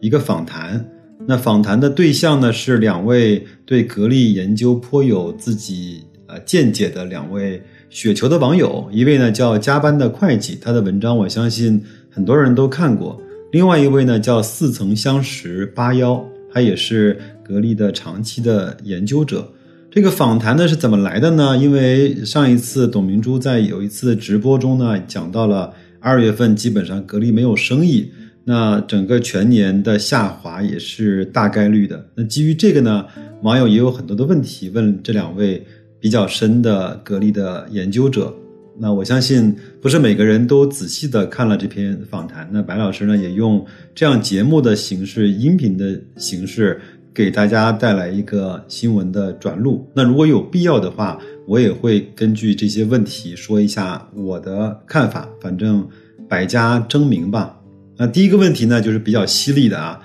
一个访谈。那访谈的对象呢是两位对格力研究颇有自己呃见解的两位雪球的网友，一位呢叫加班的会计，他的文章我相信很多人都看过；另外一位呢叫似曾相识八幺，他也是格力的长期的研究者。这个访谈呢是怎么来的呢？因为上一次董明珠在有一次直播中呢讲到了二月份基本上格力没有生意。那整个全年的下滑也是大概率的。那基于这个呢，网友也有很多的问题问这两位比较深的格力的研究者。那我相信不是每个人都仔细的看了这篇访谈。那白老师呢，也用这样节目的形式、音频的形式给大家带来一个新闻的转录。那如果有必要的话，我也会根据这些问题说一下我的看法。反正百家争鸣吧。那第一个问题呢，就是比较犀利的啊。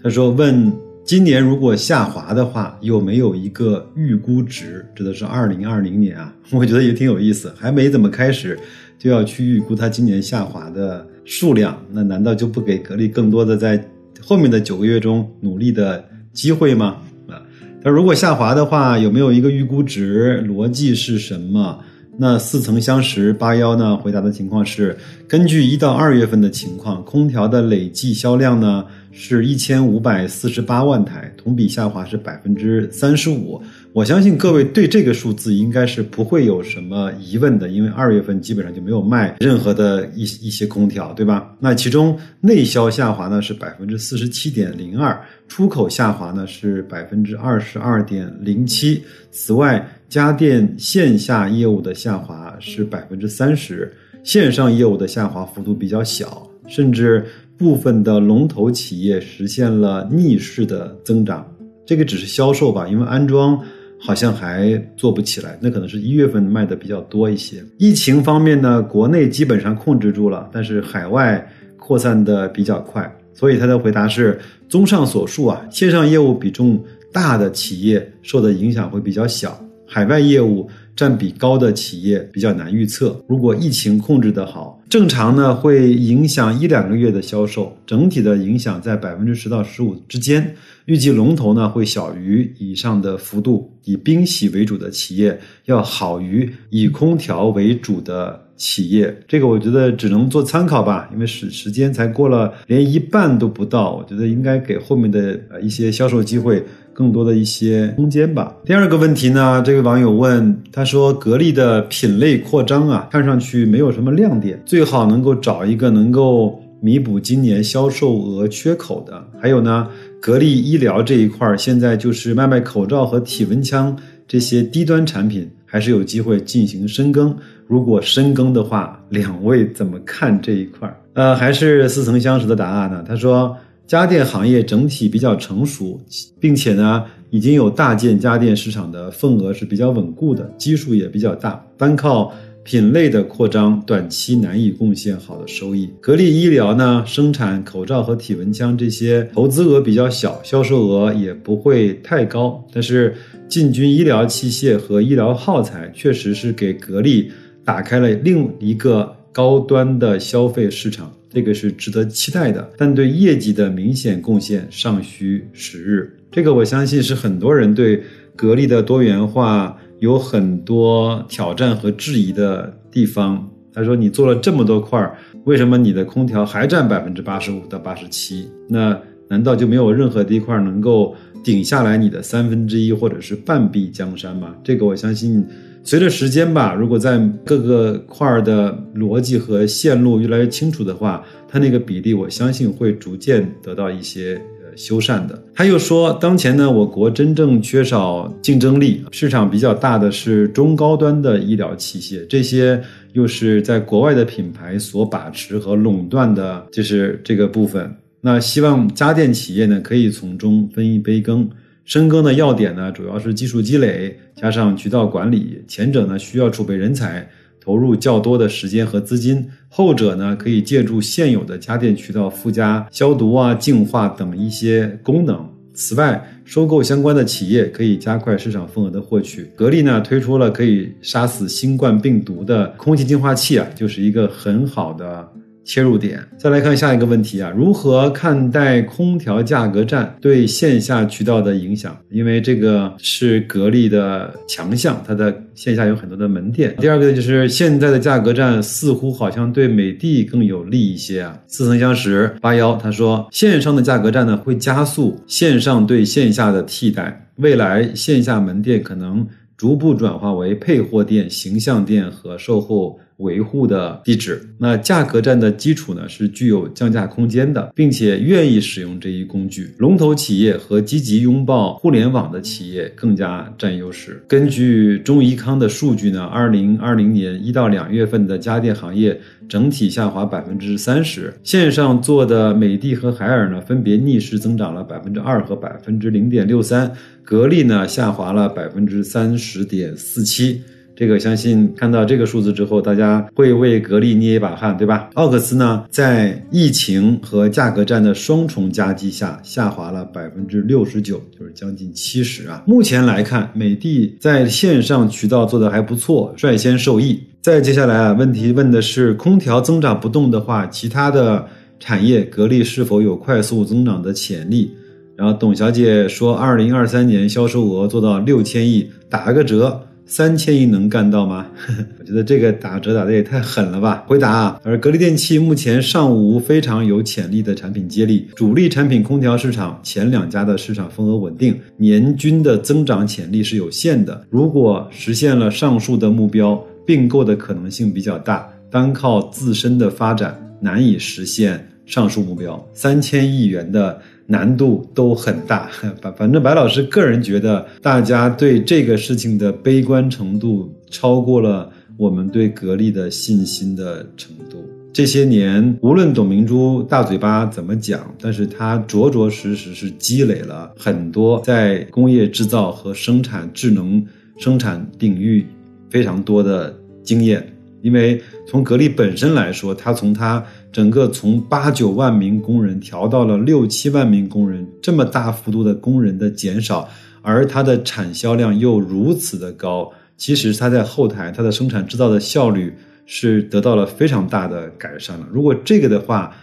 他说：“问今年如果下滑的话，有没有一个预估值？指的是二零二零年啊。”我觉得也挺有意思，还没怎么开始，就要去预估它今年下滑的数量。那难道就不给格力更多的在后面的九个月中努力的机会吗？啊，他如果下滑的话，有没有一个预估值？逻辑是什么？那似曾相识八幺呢？回答的情况是，根据一到二月份的情况，空调的累计销量呢是一千五百四十八万台，同比下滑是百分之三十五。我相信各位对这个数字应该是不会有什么疑问的，因为二月份基本上就没有卖任何的一一些空调，对吧？那其中内销下滑呢是百分之四十七点零二，出口下滑呢是百分之二十二点零七。此外，家电线下业务的下滑是百分之三十，线上业务的下滑幅度比较小，甚至部分的龙头企业实现了逆势的增长。这个只是销售吧，因为安装。好像还做不起来，那可能是一月份卖的比较多一些。疫情方面呢，国内基本上控制住了，但是海外扩散的比较快，所以他的回答是：综上所述啊，线上业务比重大的企业受的影响会比较小，海外业务。占比高的企业比较难预测。如果疫情控制得好，正常呢会影响一两个月的销售，整体的影响在百分之十到十五之间。预计龙头呢会小于以上的幅度，以冰洗为主的企业要好于以空调为主的企业。这个我觉得只能做参考吧，因为时时间才过了连一半都不到，我觉得应该给后面的呃一些销售机会。更多的一些空间吧。第二个问题呢，这位网友问，他说格力的品类扩张啊，看上去没有什么亮点，最好能够找一个能够弥补今年销售额缺口的。还有呢，格力医疗这一块儿现在就是卖卖口罩和体温枪这些低端产品，还是有机会进行深耕。如果深耕的话，两位怎么看这一块儿？呃，还是似曾相识的答案呢？他说。家电行业整体比较成熟，并且呢，已经有大件家电市场的份额是比较稳固的，基数也比较大，单靠品类的扩张，短期难以贡献好的收益。格力医疗呢，生产口罩和体温枪这些，投资额比较小，销售额也不会太高，但是进军医疗器械和医疗耗材，确实是给格力打开了另一个高端的消费市场。这个是值得期待的，但对业绩的明显贡献尚需时日。这个我相信是很多人对格力的多元化有很多挑战和质疑的地方。他说：“你做了这么多块儿，为什么你的空调还占百分之八十五到八十七？那难道就没有任何的一块能够顶下来你的三分之一或者是半壁江山吗？”这个我相信。随着时间吧，如果在各个块儿的逻辑和线路越来越清楚的话，它那个比例我相信会逐渐得到一些呃修缮的。他又说，当前呢，我国真正缺少竞争力，市场比较大的是中高端的医疗器械，这些又是在国外的品牌所把持和垄断的，就是这个部分。那希望家电企业呢可以从中分一杯羹。深耕的要点呢，主要是技术积累加上渠道管理。前者呢需要储备人才，投入较多的时间和资金；后者呢可以借助现有的家电渠道附加消毒啊、净化等一些功能。此外，收购相关的企业可以加快市场份额的获取。格力呢推出了可以杀死新冠病毒的空气净化器啊，就是一个很好的。切入点，再来看下一个问题啊，如何看待空调价格战对线下渠道的影响？因为这个是格力的强项，它的线下有很多的门店。第二个呢，就是现在的价格战似乎好像对美的更有利一些啊。似曾相识，八幺他说，线上的价格战呢会加速线上对线下的替代，未来线下门店可能逐步转化为配货店、形象店和售后。维护的地址，那价格战的基础呢是具有降价空间的，并且愿意使用这一工具。龙头企业和积极拥抱互联网的企业更加占优势。根据中怡康的数据呢，二零二零年一到两月份的家电行业整体下滑百分之三十，线上做的美的和海尔呢分别逆势增长了百分之二和百分之零点六三，格力呢下滑了百分之三十点四七。这个相信看到这个数字之后，大家会为格力捏一把汗，对吧？奥克斯呢，在疫情和价格战的双重夹击下，下滑了百分之六十九，就是将近七十啊。目前来看，美的在线上渠道做的还不错，率先受益。再接下来啊，问题问的是，空调增长不动的话，其他的产业格力是否有快速增长的潜力？然后董小姐说，二零二三年销售额做到六千亿，打个折。三千亿能干到吗？我觉得这个打折打的也太狠了吧！回答啊，而格力电器目前尚无非常有潜力的产品接力，主力产品空调市场前两家的市场份额稳定，年均的增长潜力是有限的。如果实现了上述的目标，并购的可能性比较大，单靠自身的发展难以实现上述目标。三千亿元的。难度都很大，反反正白老师个人觉得，大家对这个事情的悲观程度超过了我们对格力的信心的程度。这些年，无论董明珠大嘴巴怎么讲，但是他着着实实是积累了很多在工业制造和生产智能生产领域非常多的经验。因为从格力本身来说，它从它整个从八九万名工人调到了六七万名工人，这么大幅度的工人的减少，而它的产销量又如此的高，其实它在后台它的生产制造的效率是得到了非常大的改善了。如果这个的话，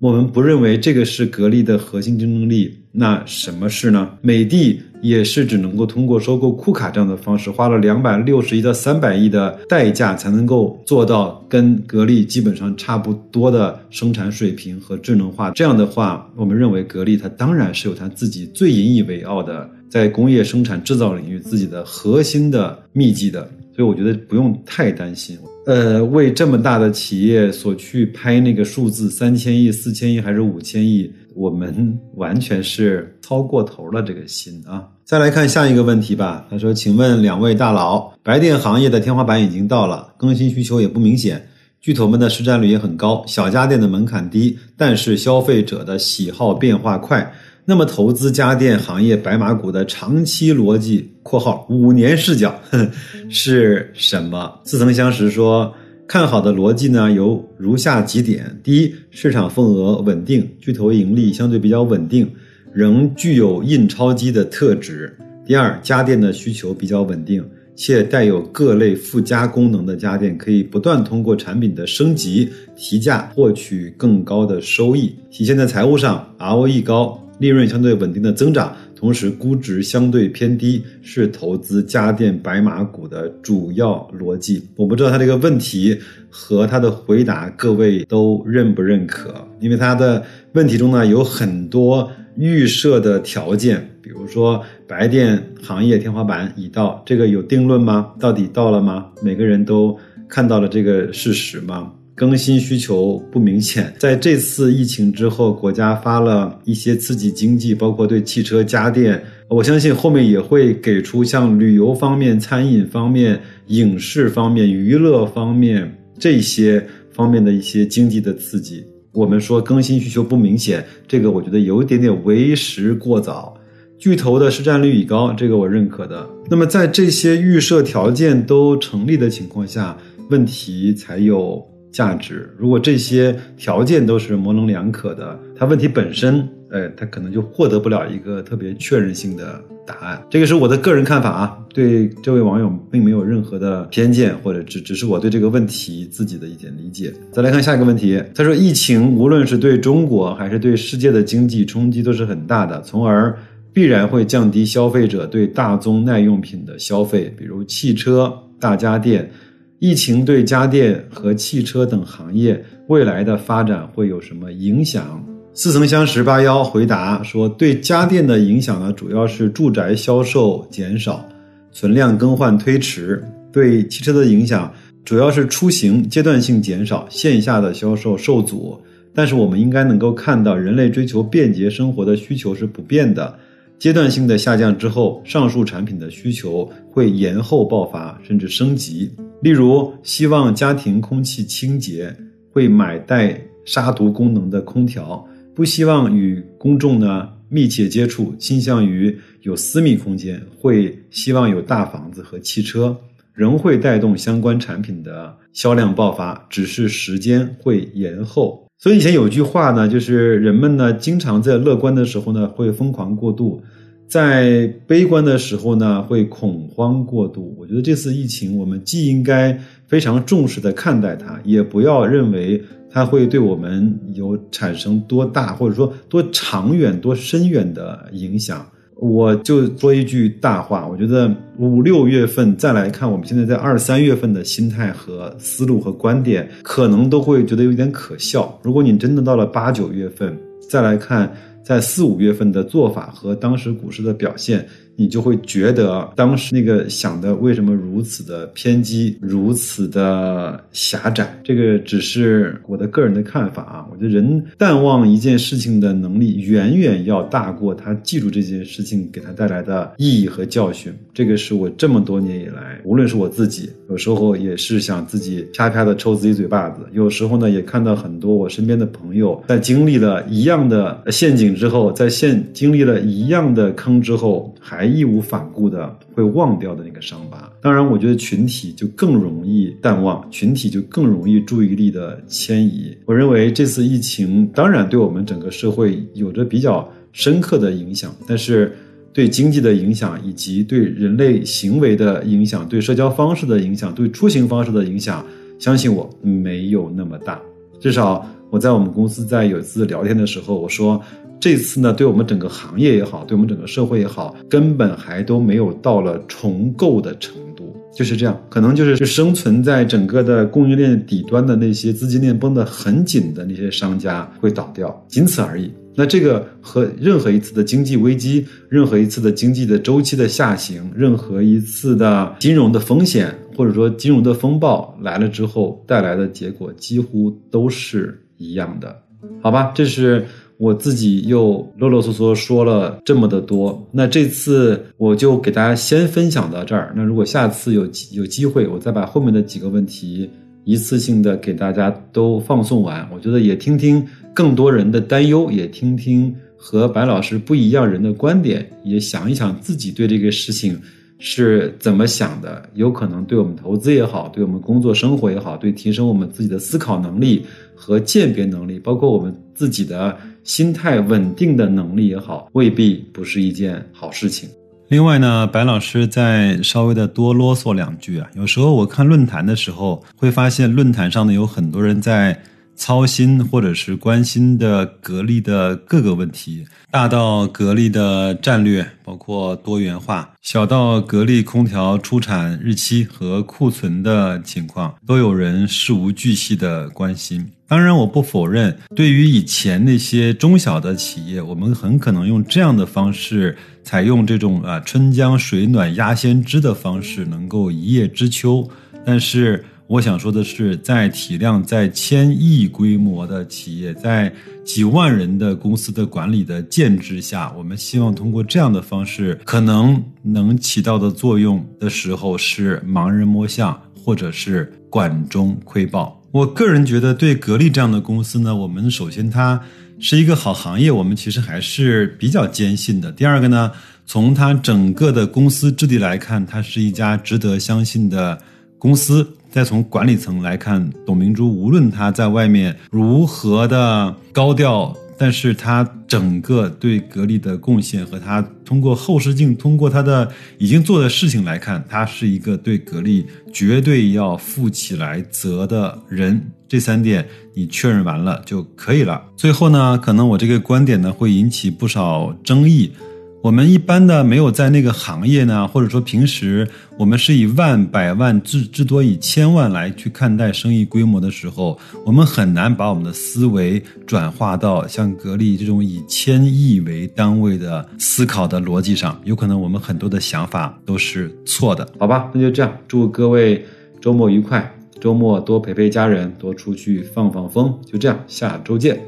我们不认为这个是格力的核心竞争力，那什么是呢？美的也是只能够通过收购库卡这样的方式，花了两百六十亿到三百亿的代价，才能够做到跟格力基本上差不多的生产水平和智能化。这样的话，我们认为格力它当然是有它自己最引以为傲的，在工业生产制造领域自己的核心的秘籍的。所以我觉得不用太担心，呃，为这么大的企业所去拍那个数字三千亿、四千亿还是五千亿，我们完全是操过头了这个心啊！再来看下一个问题吧。他说：“请问两位大佬，白电行业的天花板已经到了，更新需求也不明显，巨头们的市占率也很高，小家电的门槛低，但是消费者的喜好变化快。”那么，投资家电行业白马股的长期逻辑（括号五年视角） 是什么？似曾相识说，看好的逻辑呢有如下几点：第一，市场份额稳定，巨头盈利相对比较稳定，仍具有印钞机的特质；第二，家电的需求比较稳定，且带有各类附加功能的家电可以不断通过产品的升级提价获取更高的收益，体现在财务上，ROE 高。利润相对稳定的增长，同时估值相对偏低，是投资家电白马股的主要逻辑。我不知道他这个问题和他的回答，各位都认不认可？因为他的问题中呢有很多预设的条件，比如说白电行业天花板已到，这个有定论吗？到底到了吗？每个人都看到了这个事实吗？更新需求不明显，在这次疫情之后，国家发了一些刺激经济，包括对汽车、家电，我相信后面也会给出像旅游方面、餐饮方面、影视方面、娱乐方面这些方面的一些经济的刺激。我们说更新需求不明显，这个我觉得有一点点为时过早。巨头的市占率已高，这个我认可的。那么在这些预设条件都成立的情况下，问题才有价值。如果这些条件都是模棱两可的，它问题本身，呃，它可能就获得不了一个特别确认性的答案。这个是我的个人看法啊，对这位网友并没有任何的偏见，或者只只是我对这个问题自己的一点理解。再来看下一个问题，他说，疫情无论是对中国还是对世界的经济冲击都是很大的，从而。必然会降低消费者对大宗耐用品的消费，比如汽车、大家电。疫情对家电和汽车等行业未来的发展会有什么影响？似曾相识八幺回答说，对家电的影响呢，主要是住宅销售减少，存量更换推迟；对汽车的影响主要是出行阶段性减少，线下的销售受阻。但是我们应该能够看到，人类追求便捷生活的需求是不变的。阶段性的下降之后，上述产品的需求会延后爆发，甚至升级。例如，希望家庭空气清洁，会买带杀毒功能的空调；不希望与公众呢密切接触，倾向于有私密空间，会希望有大房子和汽车，仍会带动相关产品的销量爆发，只是时间会延后。所以以前有句话呢，就是人们呢经常在乐观的时候呢会疯狂过度，在悲观的时候呢会恐慌过度。我觉得这次疫情，我们既应该非常重视的看待它，也不要认为它会对我们有产生多大或者说多长远、多深远的影响。我就说一句大话，我觉得五六月份再来看，我们现在在二三月份的心态和思路和观点，可能都会觉得有点可笑。如果你真的到了八九月份再来看。在四五月份的做法和当时股市的表现，你就会觉得当时那个想的为什么如此的偏激，如此的狭窄。这个只是我的个人的看法啊。我觉得人淡忘一件事情的能力，远远要大过他记住这件事情给他带来的意义和教训。这个是我这么多年以来，无论是我自己，有时候也是想自己啪啪的抽自己嘴巴子；有时候呢，也看到很多我身边的朋友在经历了一样的陷阱。之后，在现经历了一样的坑之后，还义无反顾的会忘掉的那个伤疤。当然，我觉得群体就更容易淡忘，群体就更容易注意力的迁移。我认为这次疫情当然对我们整个社会有着比较深刻的影响，但是对经济的影响，以及对人类行为的影响，对社交方式的影响，对出行方式的影响，相信我没有那么大。至少我在我们公司在有一次聊天的时候，我说。这次呢，对我们整个行业也好，对我们整个社会也好，根本还都没有到了重构的程度，就是这样，可能就是生存在整个的供应链底端的那些资金链绷得很紧的那些商家会倒掉，仅此而已。那这个和任何一次的经济危机、任何一次的经济的周期的下行、任何一次的金融的风险或者说金融的风暴来了之后带来的结果，几乎都是一样的，好吧？这是。我自己又啰啰嗦嗦说了这么的多，那这次我就给大家先分享到这儿。那如果下次有有机会，我再把后面的几个问题一次性的给大家都放送完。我觉得也听听更多人的担忧，也听听和白老师不一样人的观点，也想一想自己对这个事情是怎么想的。有可能对我们投资也好，对我们工作生活也好，对提升我们自己的思考能力和鉴别能力，包括我们自己的。心态稳定的能力也好，未必不是一件好事情。另外呢，白老师再稍微的多啰嗦两句啊。有时候我看论坛的时候，会发现论坛上呢有很多人在操心或者是关心的格力的各个问题，大到格力的战略，包括多元化；小到格力空调出产日期和库存的情况，都有人事无巨细的关心。当然，我不否认，对于以前那些中小的企业，我们很可能用这样的方式，采用这种啊春江水暖鸭先知的方式，能够一叶知秋。但是，我想说的是，在体量在千亿规模的企业，在几万人的公司的管理的建制下，我们希望通过这样的方式，可能能起到的作用的时候，是盲人摸象，或者是管中窥豹。我个人觉得，对格力这样的公司呢，我们首先它是一个好行业，我们其实还是比较坚信的。第二个呢，从它整个的公司质地来看，它是一家值得相信的公司。再从管理层来看，董明珠无论她在外面如何的高调，但是她整个对格力的贡献和她通过后视镜，通过她的已经做的事情来看，她是一个对格力绝对要负起来责的人。这三点你确认完了就可以了。最后呢，可能我这个观点呢会引起不少争议。我们一般的没有在那个行业呢，或者说平时我们是以万、百万至至多以千万来去看待生意规模的时候，我们很难把我们的思维转化到像格力这种以千亿为单位的思考的逻辑上。有可能我们很多的想法都是错的，好吧？那就这样，祝各位周末愉快，周末多陪陪家人，多出去放放风。就这样，下周见。